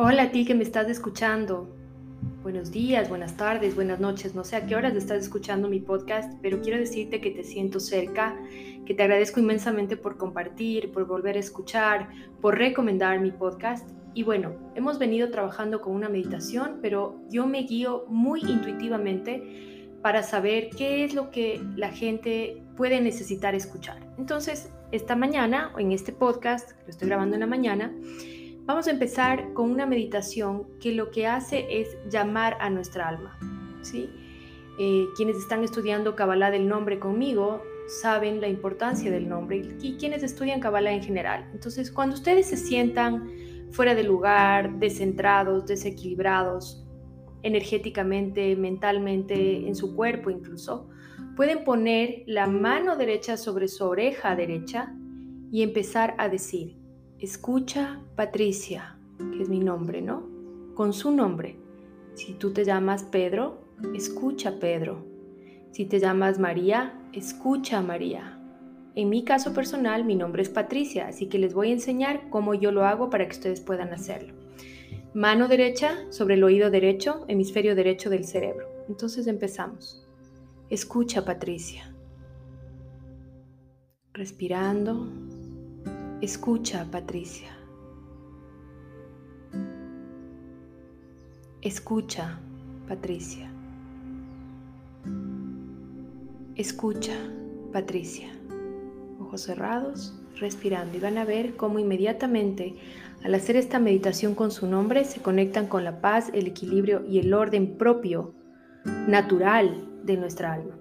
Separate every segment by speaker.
Speaker 1: Hola a ti que me estás escuchando. Buenos días, buenas tardes, buenas noches. No sé a qué horas estás escuchando mi podcast, pero quiero decirte que te siento cerca, que te agradezco inmensamente por compartir, por volver a escuchar, por recomendar mi podcast. Y bueno, hemos venido trabajando con una meditación, pero yo me guío muy intuitivamente para saber qué es lo que la gente puede necesitar escuchar. Entonces, esta mañana, en este podcast, lo estoy grabando en la mañana, Vamos a empezar con una meditación que lo que hace es llamar a nuestra alma. ¿sí? Eh, quienes están estudiando Kabbalah del nombre conmigo saben la importancia del nombre y quienes estudian Kabbalah en general. Entonces, cuando ustedes se sientan fuera de lugar, descentrados, desequilibrados, energéticamente, mentalmente, en su cuerpo incluso, pueden poner la mano derecha sobre su oreja derecha y empezar a decir, Escucha Patricia, que es mi nombre, ¿no? Con su nombre. Si tú te llamas Pedro, escucha Pedro. Si te llamas María, escucha María. En mi caso personal, mi nombre es Patricia, así que les voy a enseñar cómo yo lo hago para que ustedes puedan hacerlo. Mano derecha sobre el oído derecho, hemisferio derecho del cerebro. Entonces empezamos. Escucha, Patricia. Respirando, Escucha, Patricia. Escucha, Patricia. Escucha, Patricia. Ojos cerrados, respirando y van a ver cómo inmediatamente al hacer esta meditación con su nombre se conectan con la paz, el equilibrio y el orden propio, natural de nuestra alma.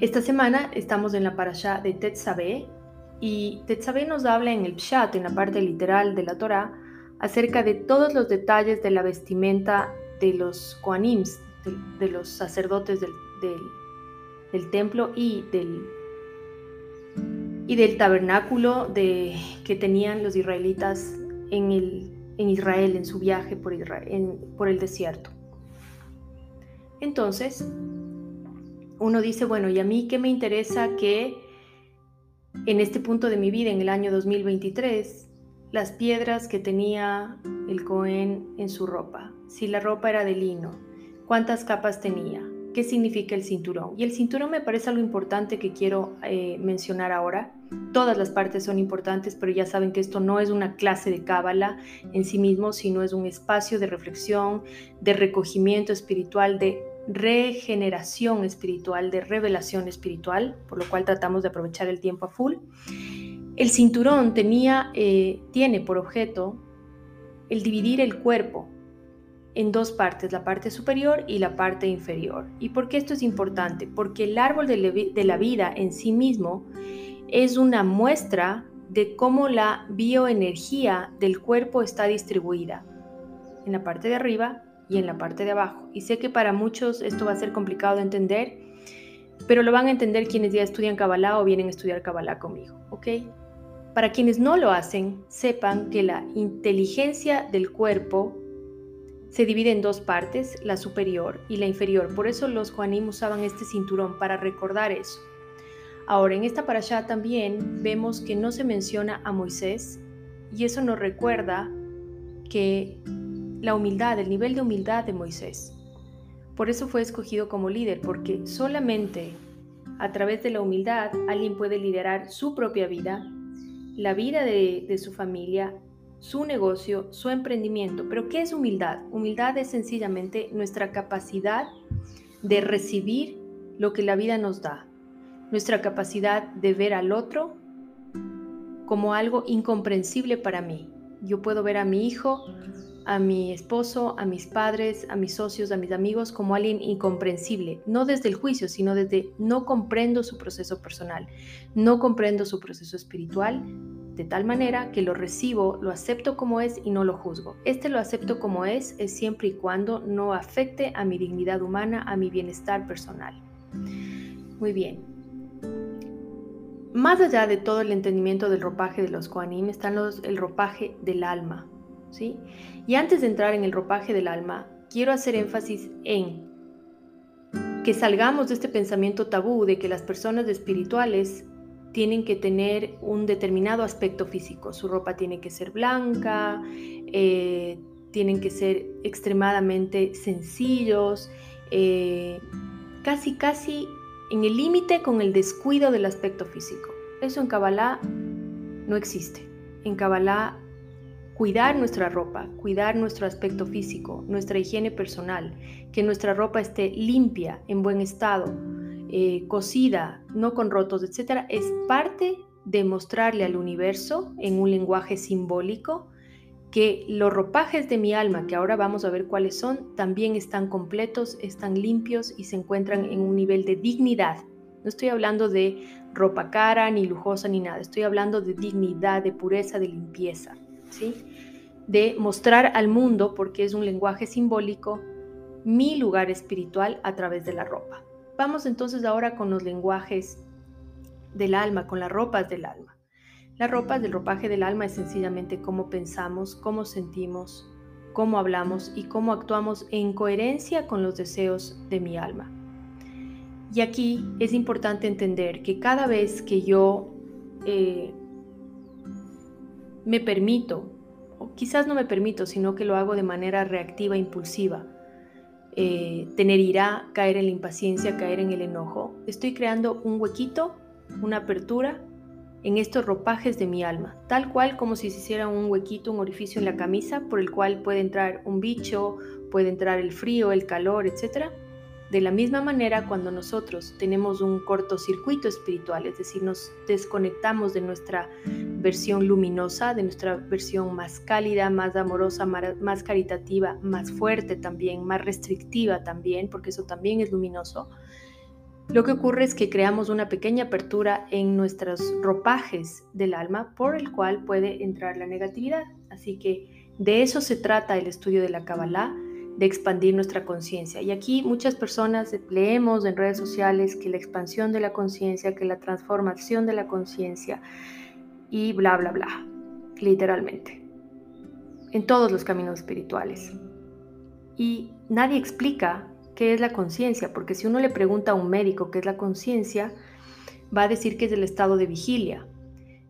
Speaker 1: Esta semana estamos en la parasha de Tetzabeh, y Tetzabé nos habla en el Pshat, en la parte literal de la Torah, acerca de todos los detalles de la vestimenta de los Koanims, de, los sacerdotes del, templo y del, tabernáculo de, que tenían los israelitas en, el, en Israel, en su viaje por, por el desierto. Entonces, uno dice, bueno, ¿y a mí qué me interesa que en este punto de mi vida, en el año 2023, las piedras que tenía el Cohen en su ropa, si la ropa era de lino, cuántas capas tenía, qué significa el cinturón. Y el cinturón me parece algo importante que quiero eh, mencionar ahora. Todas las partes son importantes, pero ya saben que esto no es una clase de cábala en sí mismo, sino es un espacio de reflexión, de recogimiento espiritual, de regeneración espiritual, de revelación espiritual, por lo cual tratamos de aprovechar el tiempo a full. El cinturón tenía, eh, tiene por objeto el dividir el cuerpo en dos partes, la parte superior y la parte inferior. ¿Y por qué esto es importante? Porque el árbol de la vida en sí mismo es una muestra de cómo la bioenergía del cuerpo está distribuida. En la parte de arriba y en la parte de abajo. Y sé que para muchos esto va a ser complicado de entender, pero lo van a entender quienes ya estudian Kabbalah o vienen a estudiar Kabbalah conmigo, ¿ok? Para quienes no lo hacen, sepan que la inteligencia del cuerpo se divide en dos partes, la superior y la inferior. Por eso los Juanim usaban este cinturón para recordar eso. Ahora, en esta parasha también vemos que no se menciona a Moisés y eso nos recuerda que la humildad, el nivel de humildad de Moisés. Por eso fue escogido como líder, porque solamente a través de la humildad alguien puede liderar su propia vida, la vida de, su familia, su negocio, su emprendimiento. Pero ¿qué es humildad? Humildad es sencillamente nuestra capacidad de recibir lo que la vida nos da, nuestra capacidad de ver al otro como algo incomprensible para mí. Yo puedo ver a mi hijo a mi esposo, a mis padres, a mis socios, a mis amigos como alguien incomprensible, no desde el juicio, sino desde no comprendo su proceso personal, no comprendo su proceso espiritual, de tal manera que lo recibo, lo acepto como es y no lo juzgo. Este lo acepto como es es siempre y cuando no afecte a mi dignidad humana, a mi bienestar personal. Muy bien. Más allá de todo el entendimiento del ropaje de los Koanim están los, el ropaje del alma, y antes de entrar en el ropaje del alma, quiero hacer énfasis en que salgamos de este pensamiento tabú de que las personas espirituales tienen que tener un determinado aspecto físico. Su ropa tiene que ser blanca, eh, tienen que ser extremadamente sencillos, eh, casi, casi en el límite con el descuido del aspecto físico. Eso en Kabbalah no existe. En Kabbalah, cuidar nuestra ropa, cuidar nuestro aspecto físico, nuestra higiene personal, que nuestra ropa esté limpia, en buen estado, eh, cocida, no con rotos, etc., es parte de mostrarle al universo en un lenguaje simbólico que los ropajes de mi alma, que ahora vamos a ver cuáles son, también están completos, están limpios y se encuentran en un nivel de dignidad. No estoy hablando de ropa cara, ni lujosa, ni nada. Estoy hablando de dignidad, de pureza, de limpieza. ¿sí? De mostrar al mundo, porque es un lenguaje simbólico, mi lugar espiritual a través de la ropa. Vamos entonces ahora con los lenguajes del alma, con las ropas del alma. La ropa del ropaje del alma es sencillamente cómo pensamos, cómo sentimos, cómo hablamos y cómo actuamos en coherencia con los deseos de mi alma. Y aquí es importante entender que cada vez que yo eh, me permito, quizás no me permito, sino que lo hago de manera reactiva, impulsiva, eh, tener ira, caer en la impaciencia, caer en el enojo. Estoy creando un huequito, una apertura en estos ropajes de mi alma, tal cual como si se hiciera un huequito, un orificio en la camisa por el cual puede entrar un bicho, puede entrar el frío, el calor, etc. De la misma manera, cuando nosotros tenemos un cortocircuito espiritual, es decir, nos desconectamos de nuestra versión luminosa, de nuestra versión más cálida, más amorosa, más caritativa, más fuerte también, más restrictiva también, porque eso también es luminoso, lo que ocurre es que creamos una pequeña apertura en nuestros ropajes del alma por el cual puede entrar la negatividad. Así que de eso se trata el estudio de la Kabbalah de expandir nuestra conciencia. Y aquí muchas personas leemos en redes sociales que la expansión de la conciencia, que la transformación de la conciencia y bla, bla, bla, literalmente, en todos los caminos espirituales. Y nadie explica qué es la conciencia, porque si uno le pregunta a un médico qué es la conciencia, va a decir que es el estado de vigilia.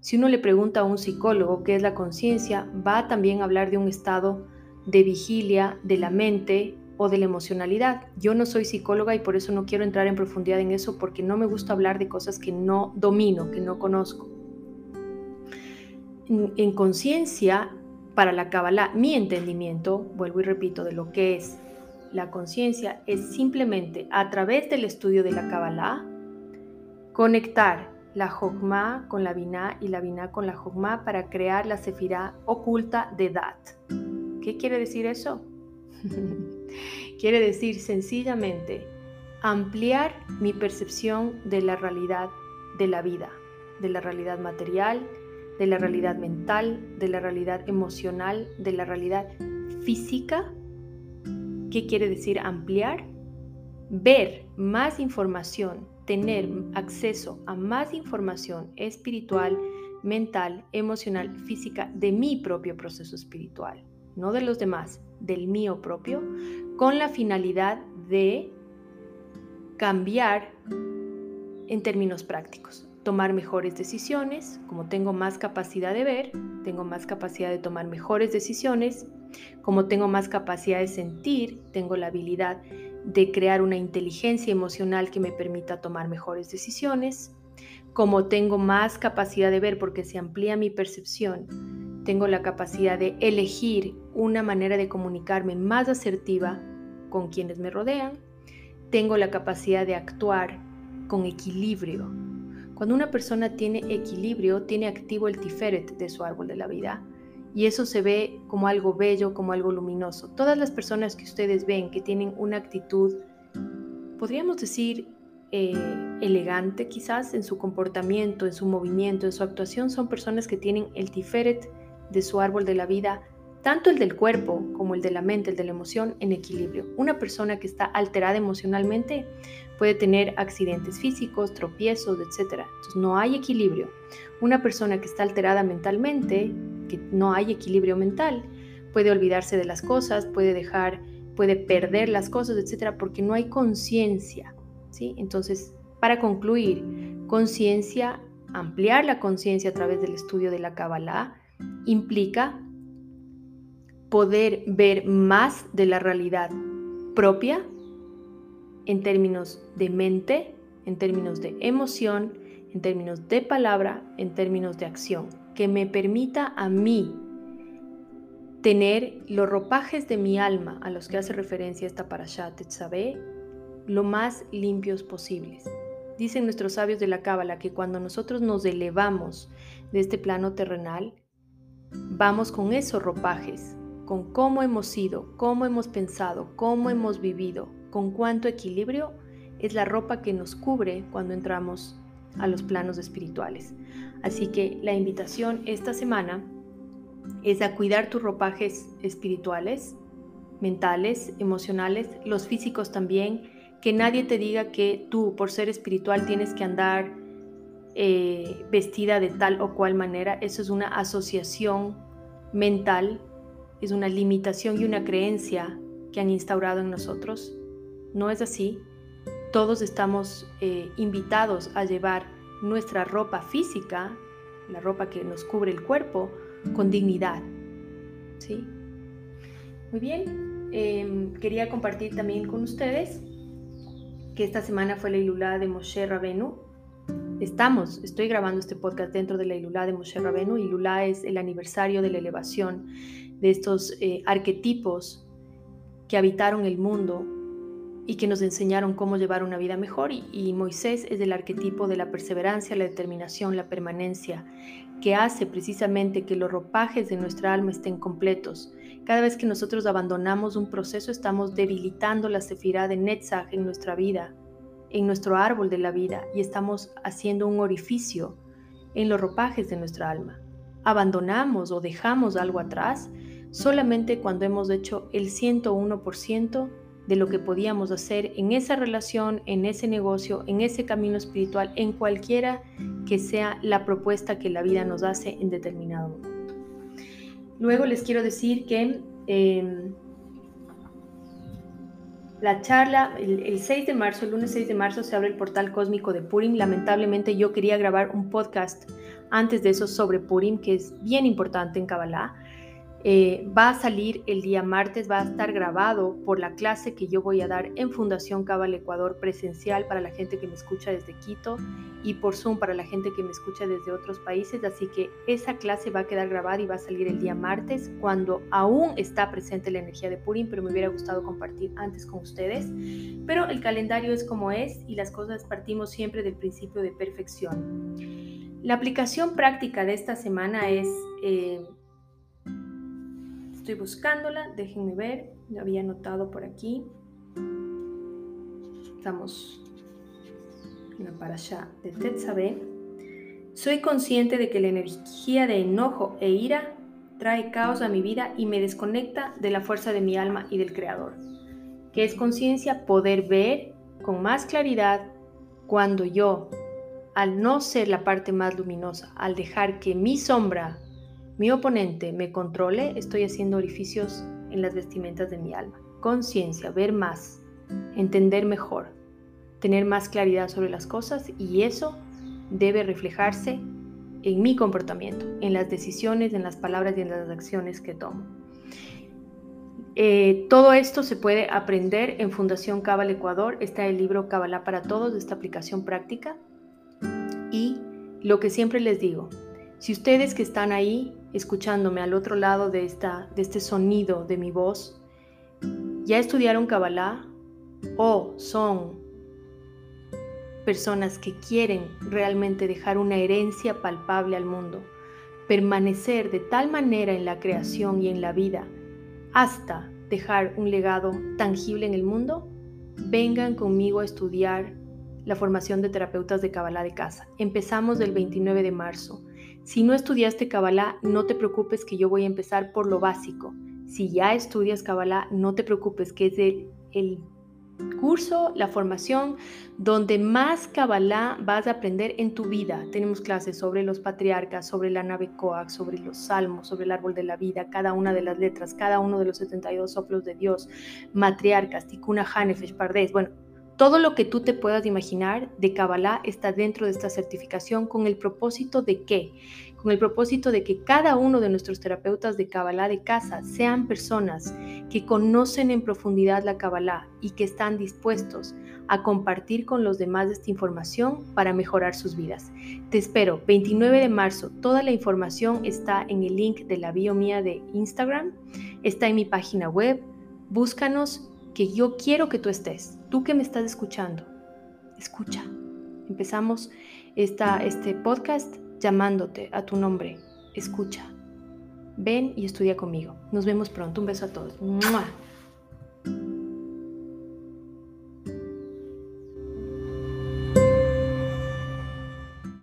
Speaker 1: Si uno le pregunta a un psicólogo qué es la conciencia, va también a hablar de un estado de vigilia de la mente o de la emocionalidad. Yo no soy psicóloga y por eso no quiero entrar en profundidad en eso porque no me gusta hablar de cosas que no domino, que no conozco. En, conciencia, para la Kabbalah, mi entendimiento, vuelvo y repito, de lo que es la conciencia, es simplemente a través del estudio de la Kabbalah conectar la Jogma con la Binah y la Binah con la Jogma para crear la Sefirah oculta de Dat. ¿Qué quiere decir eso? quiere decir sencillamente ampliar mi percepción de la realidad de la vida, de la realidad material, de la realidad mental, de la realidad emocional, de la realidad física. ¿Qué quiere decir ampliar? Ver más información, tener acceso a más información espiritual, mental, emocional, física de mi propio proceso espiritual no de los demás, del mío propio, con la finalidad de cambiar en términos prácticos, tomar mejores decisiones, como tengo más capacidad de ver, tengo más capacidad de tomar mejores decisiones, como tengo más capacidad de sentir, tengo la habilidad de crear una inteligencia emocional que me permita tomar mejores decisiones, como tengo más capacidad de ver porque se amplía mi percepción, tengo la capacidad de elegir una manera de comunicarme más asertiva con quienes me rodean, tengo la capacidad de actuar con equilibrio. Cuando una persona tiene equilibrio, tiene activo el tiferet de su árbol de la vida. Y eso se ve como algo bello, como algo luminoso. Todas las personas que ustedes ven que tienen una actitud, podríamos decir, eh, elegante quizás en su comportamiento, en su movimiento, en su actuación, son personas que tienen el tiferet de su árbol de la vida, tanto el del cuerpo como el de la mente, el de la emoción, en equilibrio. Una persona que está alterada emocionalmente puede tener accidentes físicos, tropiezos, etc. Entonces no hay equilibrio. Una persona que está alterada mentalmente, que no hay equilibrio mental, puede olvidarse de las cosas, puede dejar, puede perder las cosas, etc. Porque no hay conciencia. ¿sí? Entonces, para concluir, conciencia ampliar la conciencia a través del estudio de la Kabbalah implica poder ver más de la realidad propia en términos de mente, en términos de emoción, en términos de palabra, en términos de acción, que me permita a mí tener los ropajes de mi alma a los que hace referencia esta parashat Tetzabeh lo más limpios posibles. Dicen nuestros sabios de la Cábala que cuando nosotros nos elevamos de este plano terrenal, vamos con esos ropajes, con cómo hemos sido, cómo hemos pensado, cómo hemos vivido, con cuánto equilibrio es la ropa que nos cubre cuando entramos a los planos espirituales. Así que la invitación esta semana es a cuidar tus ropajes espirituales, mentales, emocionales, los físicos también, que nadie te diga que tú, por ser espiritual, tienes que andar eh, vestida de tal o cual manera. Eso es una asociación mental, es una limitación y una creencia que han instaurado en nosotros. No es así. Todos estamos eh, invitados a llevar nuestra ropa física, la ropa que nos cubre el cuerpo, con dignidad. ¿Sí? Muy bien. Em, quería compartir también con ustedes que esta semana fue la Ilulá de Moshe Rabenu. Estamos, estoy grabando este podcast dentro de la Ilulá de Moshe Rabenu. Ilulá es el aniversario de la elevación de estos eh, arquetipos que habitaron el mundo y que nos enseñaron cómo llevar una vida mejor. Y, Moisés es el arquetipo de la perseverancia, la determinación, la permanencia, que hace precisamente que los ropajes de nuestra alma estén completos. Cada vez que nosotros abandonamos un proceso, estamos debilitando la sefirá de Netzach en nuestra vida, en nuestro árbol de la vida, y estamos haciendo un orificio en los ropajes de nuestra alma. Abandonamos o dejamos algo atrás solamente cuando hemos hecho el 101% de lo que podíamos hacer en esa relación, en ese negocio, en ese camino espiritual, en cualquiera que sea la propuesta que la vida nos hace en determinado momento. Luego les quiero decir que em, la charla, el, el, 6 de marzo, el lunes 6 de marzo, se abre el portal cósmico de Purim. Lamentablemente yo quería grabar un podcast antes de eso sobre Purim, que es bien importante en Kabbalah. Eh, va a salir el día martes, va a estar grabado por la clase que yo voy a dar en Fundación Cabal Ecuador presencial para la gente que me escucha desde Quito y por Zoom para la gente que me escucha desde otros países. Así que esa clase va a quedar grabada y va a salir el día martes cuando aún está presente la energía de Purim, pero me hubiera gustado compartir antes con ustedes. Pero el calendario es como es y las cosas partimos siempre del principio de perfección. La aplicación práctica de esta semana es... Eh, Estoy buscándola, déjenme ver, lo había anotado por aquí. Estamos en la parasha de Tetzabé. Soy consciente de que la energía de enojo e ira trae caos a mi vida y me desconecta de la fuerza de mi alma y del Creador, que es conciencia poder ver con más claridad cuando yo, al no ser la parte más luminosa, al dejar que mi sombra mi oponente me controle, estoy haciendo orificios en las vestimentas de mi alma. Conciencia, ver más, entender mejor, tener más claridad sobre las cosas y eso debe reflejarse en mi comportamiento, en las decisiones, en las palabras y en las acciones que tomo. Eh, todo esto se puede aprender en Fundación Cabal Ecuador. Está el libro Cabalá para Todos de esta aplicación práctica. Y lo que siempre les digo, si ustedes que están ahí escuchándome al otro lado de, esta, de este sonido de mi voz, ya estudiaron Kabbalah o son personas que quieren realmente dejar una herencia palpable al mundo, permanecer de tal manera en la creación y en la vida hasta dejar un legado tangible en el mundo, vengan conmigo a estudiar la formación de terapeutas de Kabbalah de casa. Empezamos del 29 de marzo. Si no estudiaste Kabbalah, no te preocupes que yo voy a empezar por lo básico. Si ya estudias Kabbalah, no te preocupes que es el, el curso, la formación donde más Kabbalah vas a aprender en tu vida. Tenemos clases sobre los patriarcas, sobre la nave Coax, sobre los salmos, sobre el árbol de la vida, cada una de las letras, cada uno de los 72 soplos de Dios, matriarcas, Tikuna Hanefesh, Pardes. Bueno, Todo lo que tú te puedas imaginar de Kabbalah está dentro de esta certificación con el propósito de qué? Con el propósito de que cada uno de nuestros terapeutas de Kabbalah de casa sean personas que conocen en profundidad la Kabbalah y que están dispuestos a compartir con los demás esta información para mejorar sus vidas. Te espero 29 de marzo. Toda la información está en el link de la bio mía de Instagram, está en mi página web. Búscanos que yo quiero que tú estés, tú que me estás escuchando. Escucha. Empezamos esta, este podcast llamándote a tu nombre. Escucha. Ven y estudia conmigo. Nos vemos pronto. Un beso a todos.